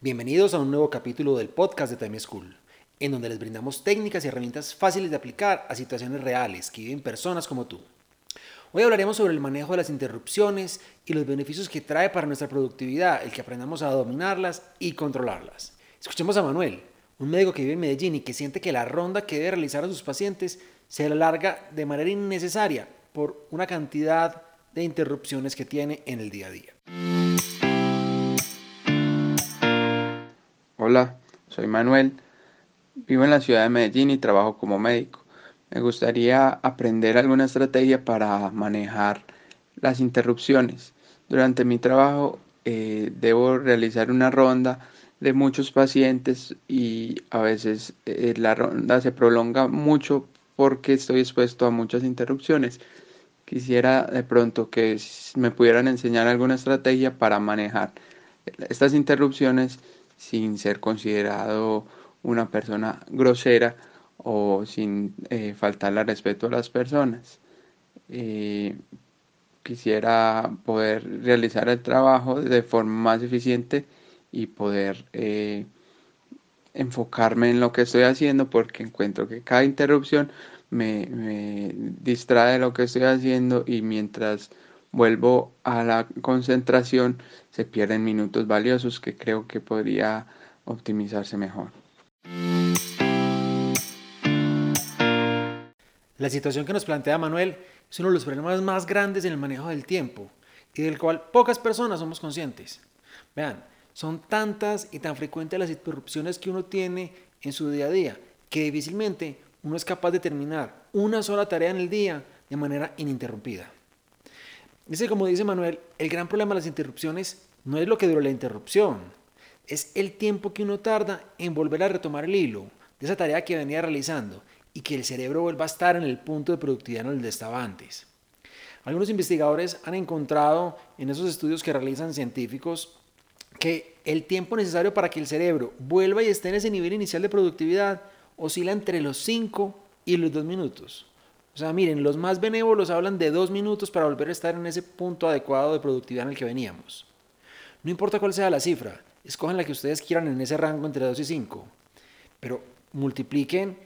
Bienvenidos a un nuevo capítulo del podcast de Time School, en donde les brindamos técnicas y herramientas fáciles de aplicar a situaciones reales que viven personas como tú. Hoy hablaremos sobre el manejo de las interrupciones y los beneficios que trae para nuestra productividad el que aprendamos a dominarlas y controlarlas. Escuchemos a Manuel, un médico que vive en Medellín y que siente que la ronda que debe realizar a sus pacientes se alarga de manera innecesaria por una cantidad de interrupciones que tiene en el día a día. Hola, soy Manuel. Vivo en la ciudad de Medellín y trabajo como médico. Me gustaría aprender alguna estrategia para manejar las interrupciones. Durante mi trabajo eh, debo realizar una ronda de muchos pacientes y a veces eh, la ronda se prolonga mucho porque estoy expuesto a muchas interrupciones. Quisiera de pronto que me pudieran enseñar alguna estrategia para manejar estas interrupciones sin ser considerado una persona grosera o sin eh, faltarle respeto a las personas. Eh, quisiera poder realizar el trabajo de forma más eficiente y poder eh, enfocarme en lo que estoy haciendo porque encuentro que cada interrupción me, me distrae de lo que estoy haciendo y mientras vuelvo a la concentración, se pierden minutos valiosos que creo que podría optimizarse mejor. La situación que nos plantea Manuel es uno de los problemas más grandes en el manejo del tiempo y del cual pocas personas somos conscientes. Vean, son tantas y tan frecuentes las interrupciones que uno tiene en su día a día que difícilmente uno es capaz de terminar una sola tarea en el día de manera ininterrumpida. Dice, como dice Manuel, el gran problema de las interrupciones no es lo que duró la interrupción, es el tiempo que uno tarda en volver a retomar el hilo de esa tarea que venía realizando y que el cerebro vuelva a estar en el punto de productividad en el que estaba antes. Algunos investigadores han encontrado en esos estudios que realizan científicos que el tiempo necesario para que el cerebro vuelva y esté en ese nivel inicial de productividad oscila entre los 5 y los 2 minutos. O sea, miren, los más benévolos hablan de dos minutos para volver a estar en ese punto adecuado de productividad en el que veníamos. No importa cuál sea la cifra, escojan la que ustedes quieran en ese rango entre 2 y 5, pero multipliquen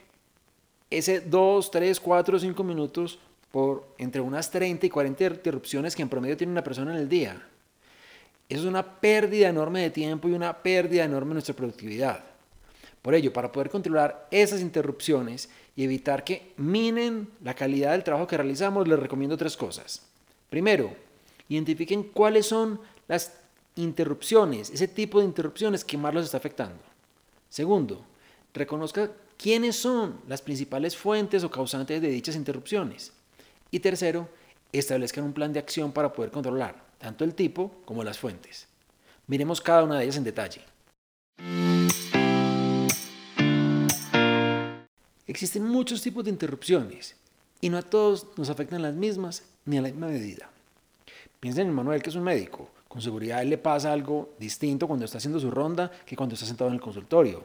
ese 2, 3, 4, 5 minutos por entre unas 30 y 40 interrupciones que en promedio tiene una persona en el día. Eso es una pérdida enorme de tiempo y una pérdida enorme de nuestra productividad. Por ello, para poder controlar esas interrupciones y evitar que minen la calidad del trabajo que realizamos, les recomiendo tres cosas. Primero, identifiquen cuáles son las interrupciones, ese tipo de interrupciones que más los está afectando. Segundo, reconozca quiénes son las principales fuentes o causantes de dichas interrupciones. Y tercero, establezcan un plan de acción para poder controlar tanto el tipo como las fuentes. Miremos cada una de ellas en detalle. Existen muchos tipos de interrupciones y no a todos nos afectan las mismas ni a la misma medida. Piensen en Manuel, que es un médico. Con seguridad él le pasa algo distinto cuando está haciendo su ronda que cuando está sentado en el consultorio.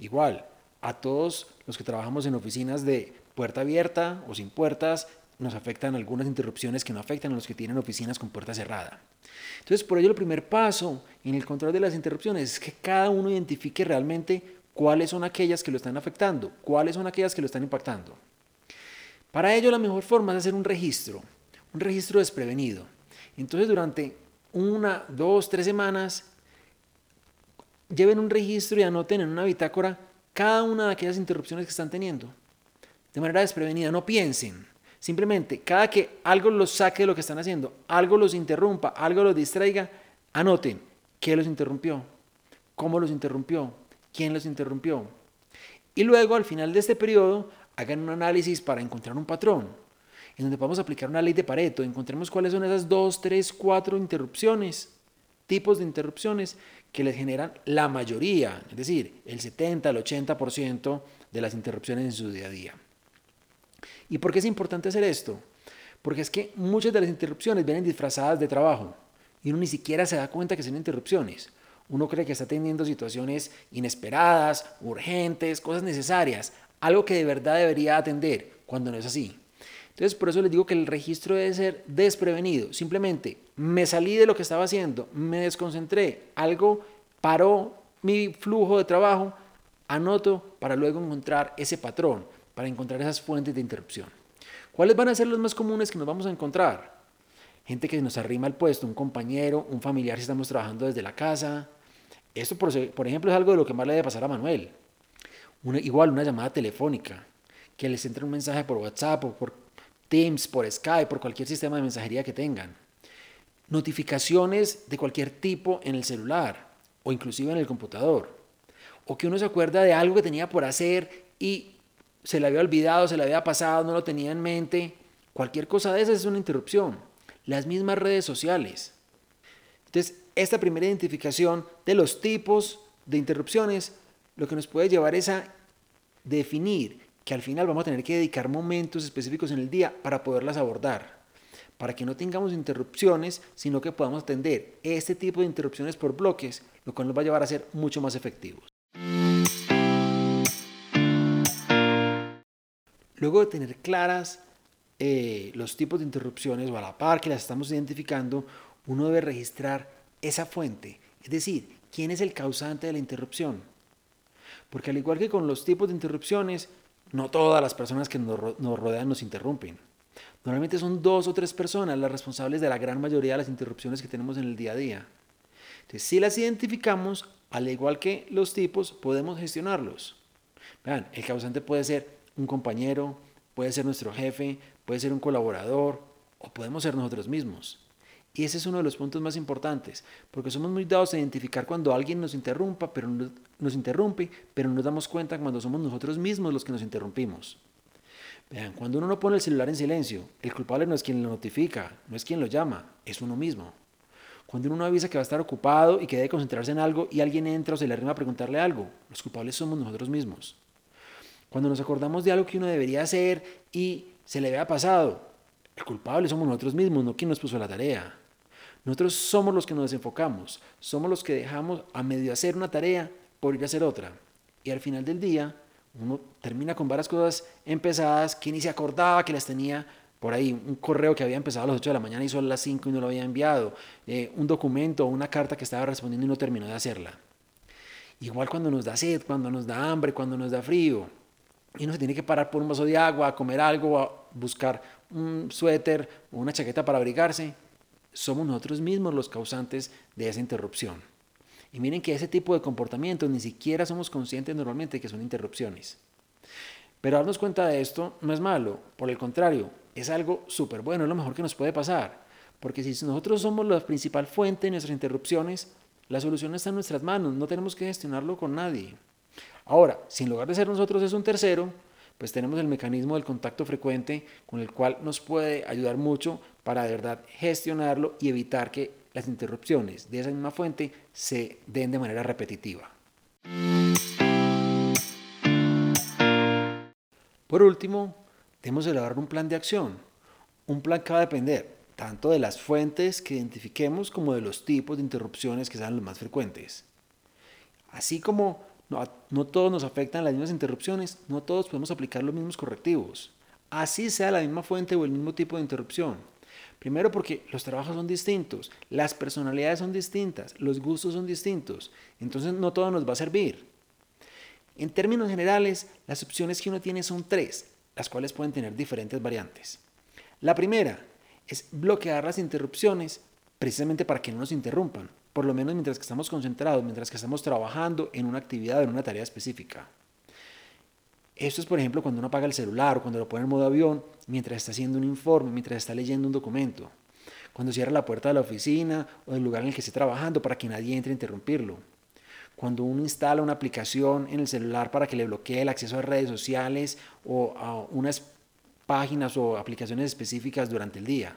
Igual, a todos los que trabajamos en oficinas de puerta abierta o sin puertas, nos afectan algunas interrupciones que no afectan a los que tienen oficinas con puerta cerrada. Entonces, por ello, el primer paso en el control de las interrupciones es que cada uno identifique realmente cuáles son aquellas que lo están afectando, cuáles son aquellas que lo están impactando. Para ello la mejor forma es hacer un registro, un registro desprevenido. Entonces durante una, dos, tres semanas, lleven un registro y anoten en una bitácora cada una de aquellas interrupciones que están teniendo. De manera desprevenida, no piensen. Simplemente, cada que algo los saque de lo que están haciendo, algo los interrumpa, algo los distraiga, anoten qué los interrumpió, cómo los interrumpió, quién los interrumpió. Y luego, al final de este periodo, hagan un análisis para encontrar un patrón, en donde podamos aplicar una ley de Pareto, encontremos cuáles son esas dos, tres, cuatro interrupciones, tipos de interrupciones que les generan la mayoría, es decir, el 70, el 80% de las interrupciones en su día a día. ¿Y por qué es importante hacer esto? Porque es que muchas de las interrupciones vienen disfrazadas de trabajo y uno ni siquiera se da cuenta que son interrupciones. Uno cree que está teniendo situaciones inesperadas, urgentes, cosas necesarias, algo que de verdad debería atender, cuando no es así. Entonces, por eso les digo que el registro debe ser desprevenido. Simplemente me salí de lo que estaba haciendo, me desconcentré, algo paró mi flujo de trabajo, anoto para luego encontrar ese patrón, para encontrar esas fuentes de interrupción. ¿Cuáles van a ser los más comunes que nos vamos a encontrar? Gente que nos arrima al puesto, un compañero, un familiar si estamos trabajando desde la casa. Esto, por, ejemplo, es algo de lo que más le debe pasar a Manuel. igual una llamada telefónica, que les entre un mensaje por WhatsApp o por Teams, por Skype, por cualquier sistema de mensajería que tengan. Notificaciones de cualquier tipo en el celular o inclusive en el computador. O que uno se acuerda de algo que tenía por hacer y se le había olvidado, se le había pasado, no lo tenía en mente. Cualquier cosa de esas es una interrupción. Las mismas redes sociales. Entonces, esta primera identificación de los tipos de interrupciones lo que nos puede llevar es a definir que al final vamos a tener que dedicar momentos específicos en el día para poderlas abordar, para que no tengamos interrupciones, sino que podamos atender este tipo de interrupciones por bloques, lo cual nos va a llevar a ser mucho más efectivos. Luego de tener claras eh, los tipos de interrupciones o a la par que las estamos identificando, uno debe registrar esa fuente, es decir, quién es el causante de la interrupción. Porque al igual que con los tipos de interrupciones, no todas las personas que nos, rodean nos interrumpen. Normalmente son dos o tres personas las responsables de la gran mayoría de las interrupciones que tenemos en el día a día. Entonces, si las identificamos, al igual que los tipos, podemos gestionarlos. Vean, el causante puede ser un compañero, puede ser nuestro jefe, puede ser un colaborador o podemos ser nosotros mismos. Y ese es uno de los puntos más importantes, porque somos muy dados a identificar cuando alguien nos interrumpa, pero nos interrumpe, pero no nos damos cuenta cuando somos nosotros mismos los que nos interrumpimos. Vean, cuando uno no pone el celular en silencio, el culpable no es quien lo notifica, no es quien lo llama, es uno mismo. Cuando uno no avisa que va a estar ocupado y que debe concentrarse en algo y alguien entra o se le arrima a preguntarle algo, los culpables somos nosotros mismos. Cuando nos acordamos de algo que uno debería hacer y se le había pasado, el culpable somos nosotros mismos, no quien nos puso la tarea. Nosotros somos los que nos desenfocamos, somos los que dejamos a medio hacer una tarea por ir a hacer otra. Y al final del día, uno termina con varias cosas empezadas que ni se acordaba que las tenía por ahí. Un correo que había empezado a las 8 de la mañana y solo a las 5 y no lo había enviado. Eh, un documento o una carta que estaba respondiendo y no terminó de hacerla. Igual cuando nos da sed, cuando nos da hambre, cuando nos da frío y uno se tiene que parar por un vaso de agua, a comer algo, a buscar un suéter o una chaqueta para abrigarse, somos nosotros mismos los causantes de esa interrupción. Y miren que ese tipo de comportamientos ni siquiera somos conscientes normalmente que son interrupciones. Pero darnos cuenta de esto no es malo, por el contrario, es algo súper bueno, es lo mejor que nos puede pasar. Porque si nosotros somos la principal fuente de nuestras interrupciones, la solución está en nuestras manos, no tenemos que gestionarlo con nadie. Ahora, si en lugar de ser nosotros es un tercero, pues tenemos el mecanismo del contacto frecuente con el cual nos puede ayudar mucho para de verdad gestionarlo y evitar que las interrupciones de esa misma fuente se den de manera repetitiva. Por último, debemos elaborar un plan de acción, un plan que va a depender tanto de las fuentes que identifiquemos como de los tipos de interrupciones que sean los más frecuentes. Así como no, todos nos afectan las mismas interrupciones, no todos podemos aplicar los mismos correctivos. Así sea la misma fuente o el mismo tipo de interrupción. Primero porque los trabajos son distintos, las personalidades son distintas, los gustos son distintos, entonces no todo nos va a servir. En términos generales, las opciones que uno tiene son tres, las cuales pueden tener diferentes variantes. La primera es bloquear las interrupciones precisamente para que no nos interrumpan por lo menos mientras que estamos concentrados, mientras que estamos trabajando en una actividad, en una tarea específica. Esto es, por ejemplo, cuando uno apaga el celular o cuando lo pone en modo avión mientras está haciendo un informe, mientras está leyendo un documento. Cuando cierra la puerta de la oficina o del lugar en el que esté trabajando para que nadie entre a interrumpirlo. Cuando uno instala una aplicación en el celular para que le bloquee el acceso a redes sociales o a unas páginas o aplicaciones específicas durante el día.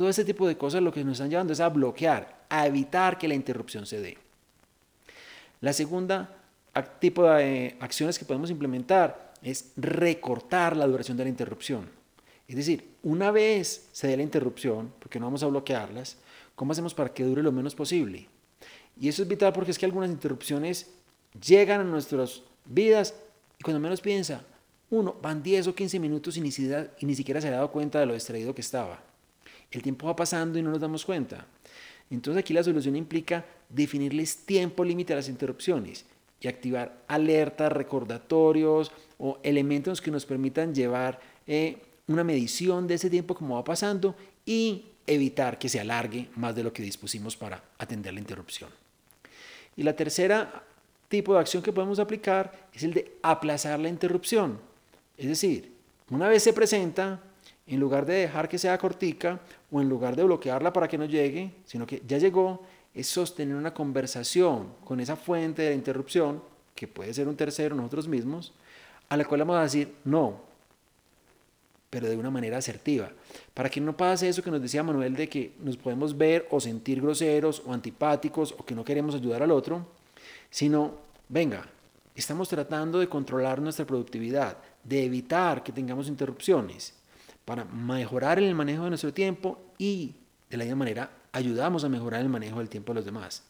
Todo ese tipo de cosas lo que nos están llevando es a bloquear, a evitar que la interrupción se dé. La segunda tipo de acciones que podemos implementar es recortar la duración de la interrupción. Es decir, una vez se dé la interrupción, porque no vamos a bloquearlas, ¿cómo hacemos para que dure lo menos posible? Y eso es vital porque es que algunas interrupciones llegan a nuestras vidas y cuando menos piensa, uno, van 10 o 15 minutos y ni, y ni siquiera se ha dado cuenta de lo distraído que estaba. El tiempo va pasando y no nos damos cuenta. Entonces aquí la solución implica definirles tiempo límite a las interrupciones y activar alertas, recordatorios o elementos que nos permitan llevar eh, una medición de ese tiempo como va pasando y evitar que se alargue más de lo que dispusimos para atender la interrupción. Y la tercera tipo de acción que podemos aplicar es el de aplazar la interrupción. Es decir, una vez se presenta, en lugar de dejar que sea cortica o en lugar de bloquearla para que no llegue, sino que ya llegó, es sostener una conversación con esa fuente de interrupción, que puede ser un tercero, nosotros mismos, a la cual vamos a decir no, pero de una manera asertiva, para que no pase eso que nos decía Manuel de que nos podemos ver o sentir groseros o antipáticos o que no queremos ayudar al otro, sino, venga, estamos tratando de controlar nuestra productividad, de evitar que tengamos interrupciones, para mejorar el manejo de nuestro tiempo y de la misma manera ayudamos a mejorar el manejo del tiempo de los demás.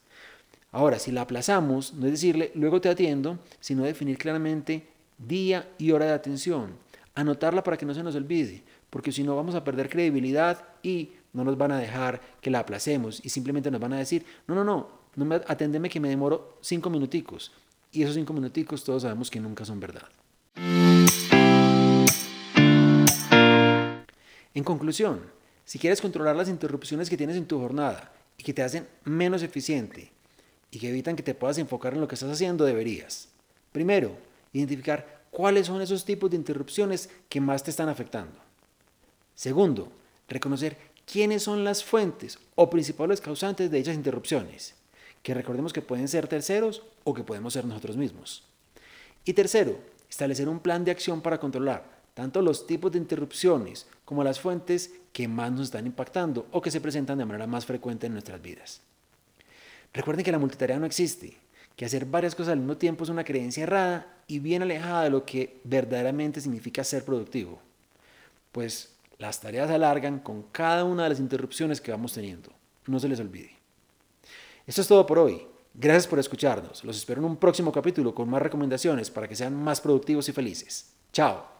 Ahora, si la aplazamos, no es decirle luego te atiendo, sino definir claramente día y hora de atención, anotarla para que no se nos olvide, porque si no vamos a perder credibilidad y no nos van a dejar que la aplacemos y simplemente nos van a decir, no, no, no, no me, aténdeme que me demoro cinco minuticos. Y esos cinco minuticos todos sabemos que nunca son verdad. En conclusión, si quieres controlar las interrupciones que tienes en tu jornada y que te hacen menos eficiente y que evitan que te puedas enfocar en lo que estás haciendo, deberías. Primero, identificar cuáles son esos tipos de interrupciones que más te están afectando. Segundo, reconocer quiénes son las fuentes o principales causantes de dichas interrupciones, que recordemos que pueden ser terceros o que podemos ser nosotros mismos. Y tercero, establecer un plan de acción para controlar tanto los tipos de interrupciones como las fuentes que más nos están impactando o que se presentan de manera más frecuente en nuestras vidas. Recuerden que la multitarea no existe, que hacer varias cosas al mismo tiempo es una creencia errada y bien alejada de lo que verdaderamente significa ser productivo, pues las tareas se alargan con cada una de las interrupciones que vamos teniendo. No se les olvide. Esto es todo por hoy. Gracias por escucharnos. Los espero en un próximo capítulo con más recomendaciones para que sean más productivos y felices. Chao.